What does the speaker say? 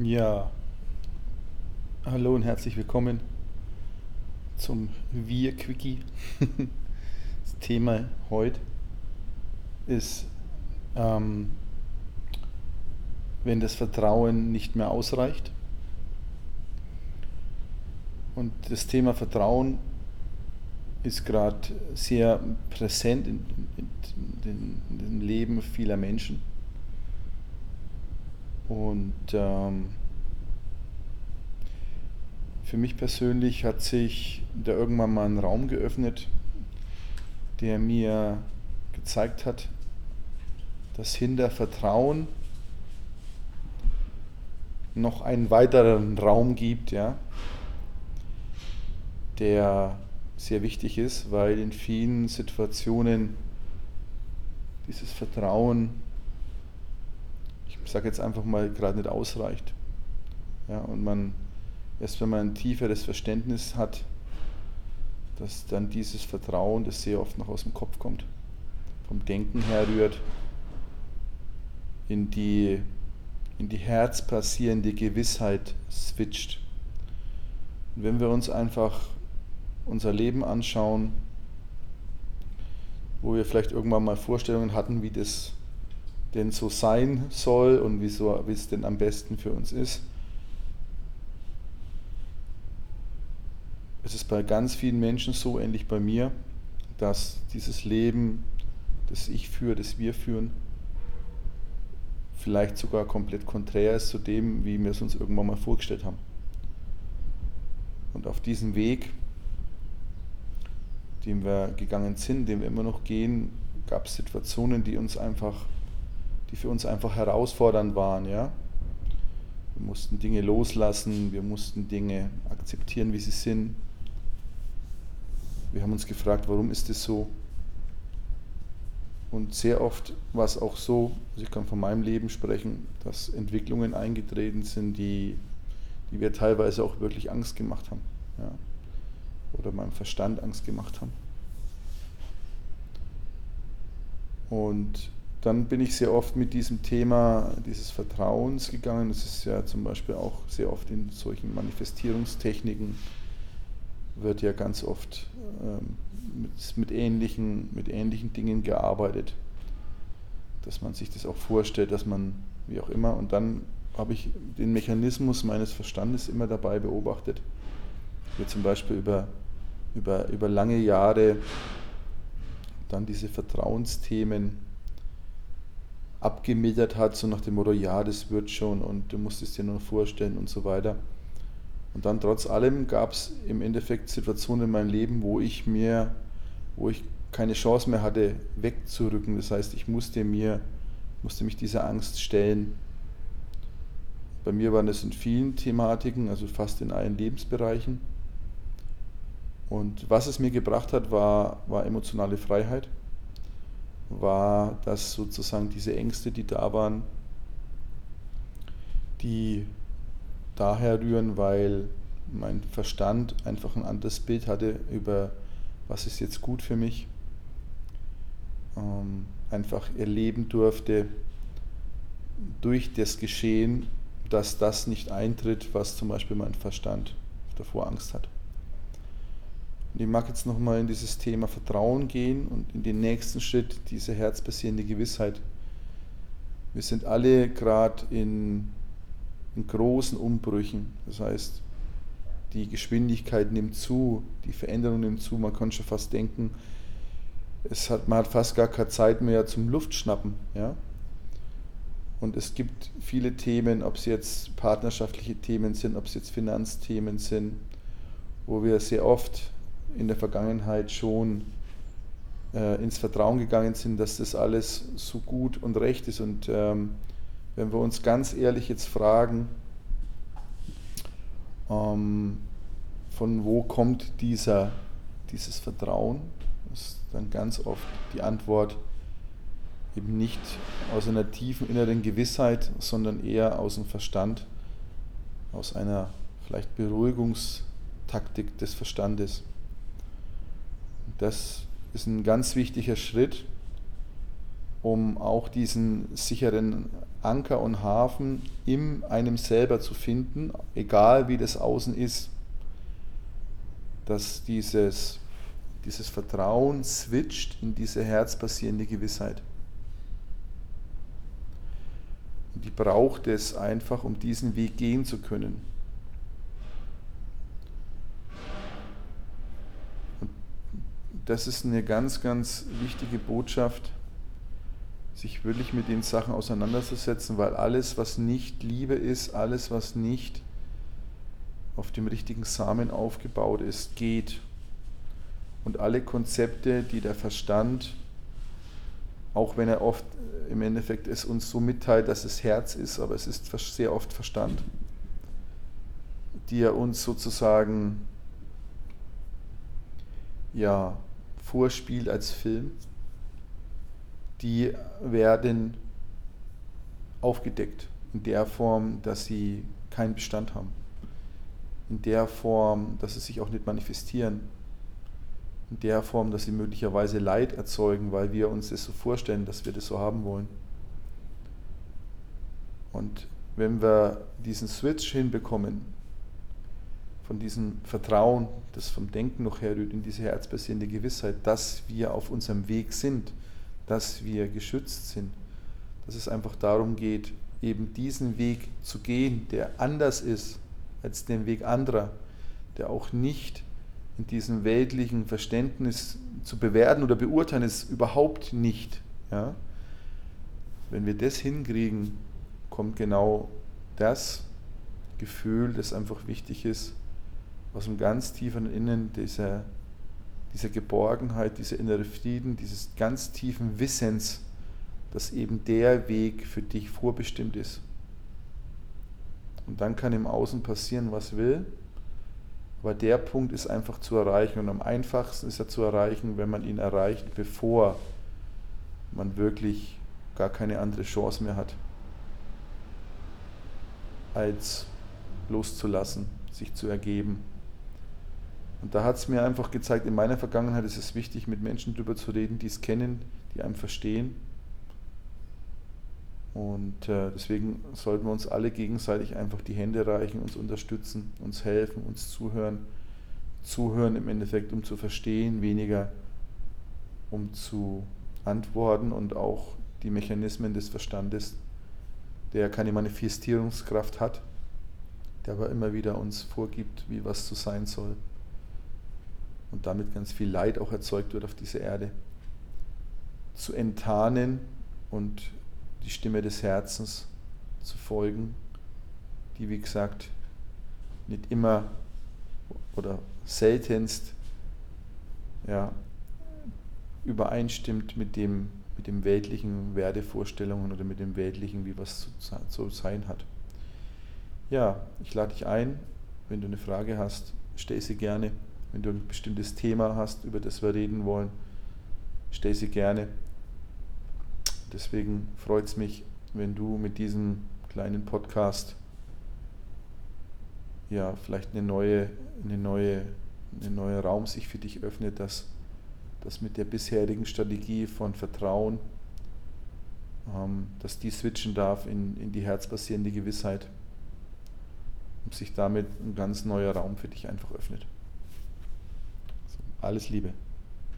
Ja, hallo und herzlich willkommen zum Wir Quickie. Das Thema heute ist, ähm, wenn das Vertrauen nicht mehr ausreicht. Und das Thema Vertrauen ist gerade sehr präsent in, in, in, in, dem Leben vieler Menschen. Und ähm, für mich persönlich hat sich da irgendwann mal ein Raum geöffnet, der mir gezeigt hat, dass hinter Vertrauen noch einen weiteren Raum gibt, ja, der sehr wichtig ist, weil in vielen Situationen dieses Vertrauen, sage jetzt einfach mal, gerade nicht ausreicht. Ja, und man, erst wenn man ein tieferes Verständnis hat, dass dann dieses Vertrauen, das sehr oft noch aus dem Kopf kommt, vom Denken herrührt, in die, in die herzpassierende Gewissheit switcht. Und wenn wir uns einfach unser Leben anschauen, wo wir vielleicht irgendwann mal Vorstellungen hatten, wie das denn so sein soll und wie, so, es denn am besten für uns ist. Es ist bei ganz vielen Menschen so, ähnlich bei mir, dass dieses Leben, das ich führe, das wir führen, vielleicht sogar komplett konträr ist zu dem, wie wir es uns irgendwann mal vorgestellt haben. Und auf diesem Weg den wir gegangen sind, den wir immer noch gehen, gab es Situationen, die uns einfach, die für uns einfach herausfordernd waren, ja. Wir mussten Dinge loslassen, wir mussten Dinge akzeptieren, wie sie sind. Wir haben uns gefragt, warum ist es so? Und sehr oft war es auch so, also ich kann von meinem Leben sprechen, dass Entwicklungen eingetreten sind, die, die wir teilweise auch wirklich Angst gemacht haben. Ja oder meinem Verstand Angst gemacht haben. Und dann bin ich sehr oft mit diesem Thema dieses Vertrauens gegangen. Das ist ja zum Beispiel auch sehr oft in solchen Manifestierungstechniken, wird ja ganz oft ähm, mit, mit, ähnlichen, mit ähnlichen Dingen gearbeitet. Dass man sich das auch vorstellt, dass man, wie auch immer, und dann habe ich den Mechanismus meines Verstandes immer dabei beobachtet wir zum Beispiel über, über, über lange Jahre dann diese Vertrauensthemen abgemildert hat, so nach dem Motto, ja, das wird schon und du musst es dir nur vorstellen und so weiter. Und dann trotz allem gab es im Endeffekt Situationen in meinem Leben, wo ich mir, wo ich keine Chance mehr hatte, wegzurücken. Das heißt, ich musste mir, musste mich dieser Angst stellen. Bei mir waren es in vielen Thematiken, also fast in allen Lebensbereichen. Und was es mir gebracht hat, war, war emotionale Freiheit, war, dass sozusagen diese Ängste, die da waren, die daher rühren, weil mein Verstand einfach ein anderes Bild hatte über, was ist jetzt gut für mich, ähm, einfach erleben durfte durch das Geschehen, dass das nicht eintritt, was zum Beispiel mein Verstand davor Angst hat. Und ich mag jetzt nochmal in dieses Thema Vertrauen gehen und in den nächsten Schritt diese herzbasierende Gewissheit. Wir sind alle gerade in, in großen Umbrüchen. Das heißt, die Geschwindigkeit nimmt zu, die Veränderung nimmt zu. Man kann schon fast denken, es hat, man hat fast gar keine Zeit mehr zum Luftschnappen. Ja? Und es gibt viele Themen, ob es jetzt partnerschaftliche Themen sind, ob es jetzt Finanzthemen sind, wo wir sehr oft in der Vergangenheit schon äh, ins Vertrauen gegangen sind, dass das alles so gut und recht ist. Und ähm, wenn wir uns ganz ehrlich jetzt fragen, ähm, von wo kommt dieser, dieses Vertrauen, ist dann ganz oft die Antwort eben nicht aus einer tiefen inneren Gewissheit, sondern eher aus dem Verstand, aus einer vielleicht Beruhigungstaktik des Verstandes. Das ist ein ganz wichtiger Schritt, um auch diesen sicheren Anker und Hafen in einem selber zu finden, egal wie das Außen ist. Dass dieses, dieses Vertrauen switcht in diese herzbasierende Gewissheit. Und die braucht es einfach, um diesen Weg gehen zu können. Das ist eine ganz, ganz wichtige Botschaft sich wirklich mit den Sachen auseinanderzusetzen, weil alles, was nicht Liebe ist, alles, was nicht auf dem richtigen Samen aufgebaut ist, geht. Und alle Konzepte, die der Verstand, auch wenn er oft im Endeffekt es uns so mitteilt, dass es Herz ist, aber es ist sehr oft Verstand, die er uns sozusagen ja, vorspielt als Film, die werden aufgedeckt in der Form, dass sie keinen Bestand haben. In der Form, dass sie sich auch nicht manifestieren. In der Form, dass sie möglicherweise Leid erzeugen, weil wir uns das so vorstellen, dass wir das so haben wollen. Und wenn wir diesen Switch hinbekommen, von diesem Vertrauen, das vom Denken noch herrührt, in diese herzbasierende Gewissheit, dass wir auf unserem Weg sind, dass wir geschützt sind, dass es einfach darum geht, eben diesen Weg zu gehen, der anders ist als den Weg anderer, der auch nicht in diesem weltlichen Verständnis zu bewerten oder beurteilen ist überhaupt nicht. Ja? Wenn wir das hinkriegen, kommt genau das Gefühl, das einfach wichtig ist, aus dem ganz tiefen Innen dieser diese Geborgenheit, dieser innere Frieden, dieses ganz tiefen Wissens, dass eben der Weg für dich vorbestimmt ist. Und dann kann im Außen passieren, was will. Aber der Punkt ist einfach zu erreichen. Und am einfachsten ist er zu erreichen, wenn man ihn erreicht, bevor man wirklich gar keine andere Chance mehr hat, als loszulassen, sich zu ergeben. Und da hat es mir einfach gezeigt, in meiner Vergangenheit ist es wichtig, mit Menschen darüber zu reden, die es kennen, die einem verstehen. Und äh, deswegen sollten wir uns alle gegenseitig einfach die Hände reichen, uns unterstützen, uns helfen, uns zuhören. Zuhören im Endeffekt, um zu verstehen, weniger um zu antworten und auch die Mechanismen des Verstandes, der keine Manifestierungskraft hat, der aber immer wieder uns vorgibt, wie was zu sein soll und damit ganz viel Leid auch erzeugt wird auf dieser Erde, zu enttarnen und die Stimme des Herzens zu folgen, die wie gesagt nicht immer oder seltenst ja, übereinstimmt mit dem, mit dem weltlichen Wertevorstellungen oder mit dem weltlichen, wie was zu sein hat. Ja, ich lade dich ein, wenn du eine Frage hast, stell sie gerne. Wenn du ein bestimmtes Thema hast, über das wir reden wollen, stell sie gerne. Deswegen freut es mich, wenn du mit diesem kleinen Podcast ja vielleicht eine neue, eine neue, eine neue Raum sich für dich öffnet, dass das mit der bisherigen Strategie von Vertrauen, ähm, dass die switchen darf in, in die herzbasierende Gewissheit und sich damit ein ganz neuer Raum für dich einfach öffnet. Alles Liebe.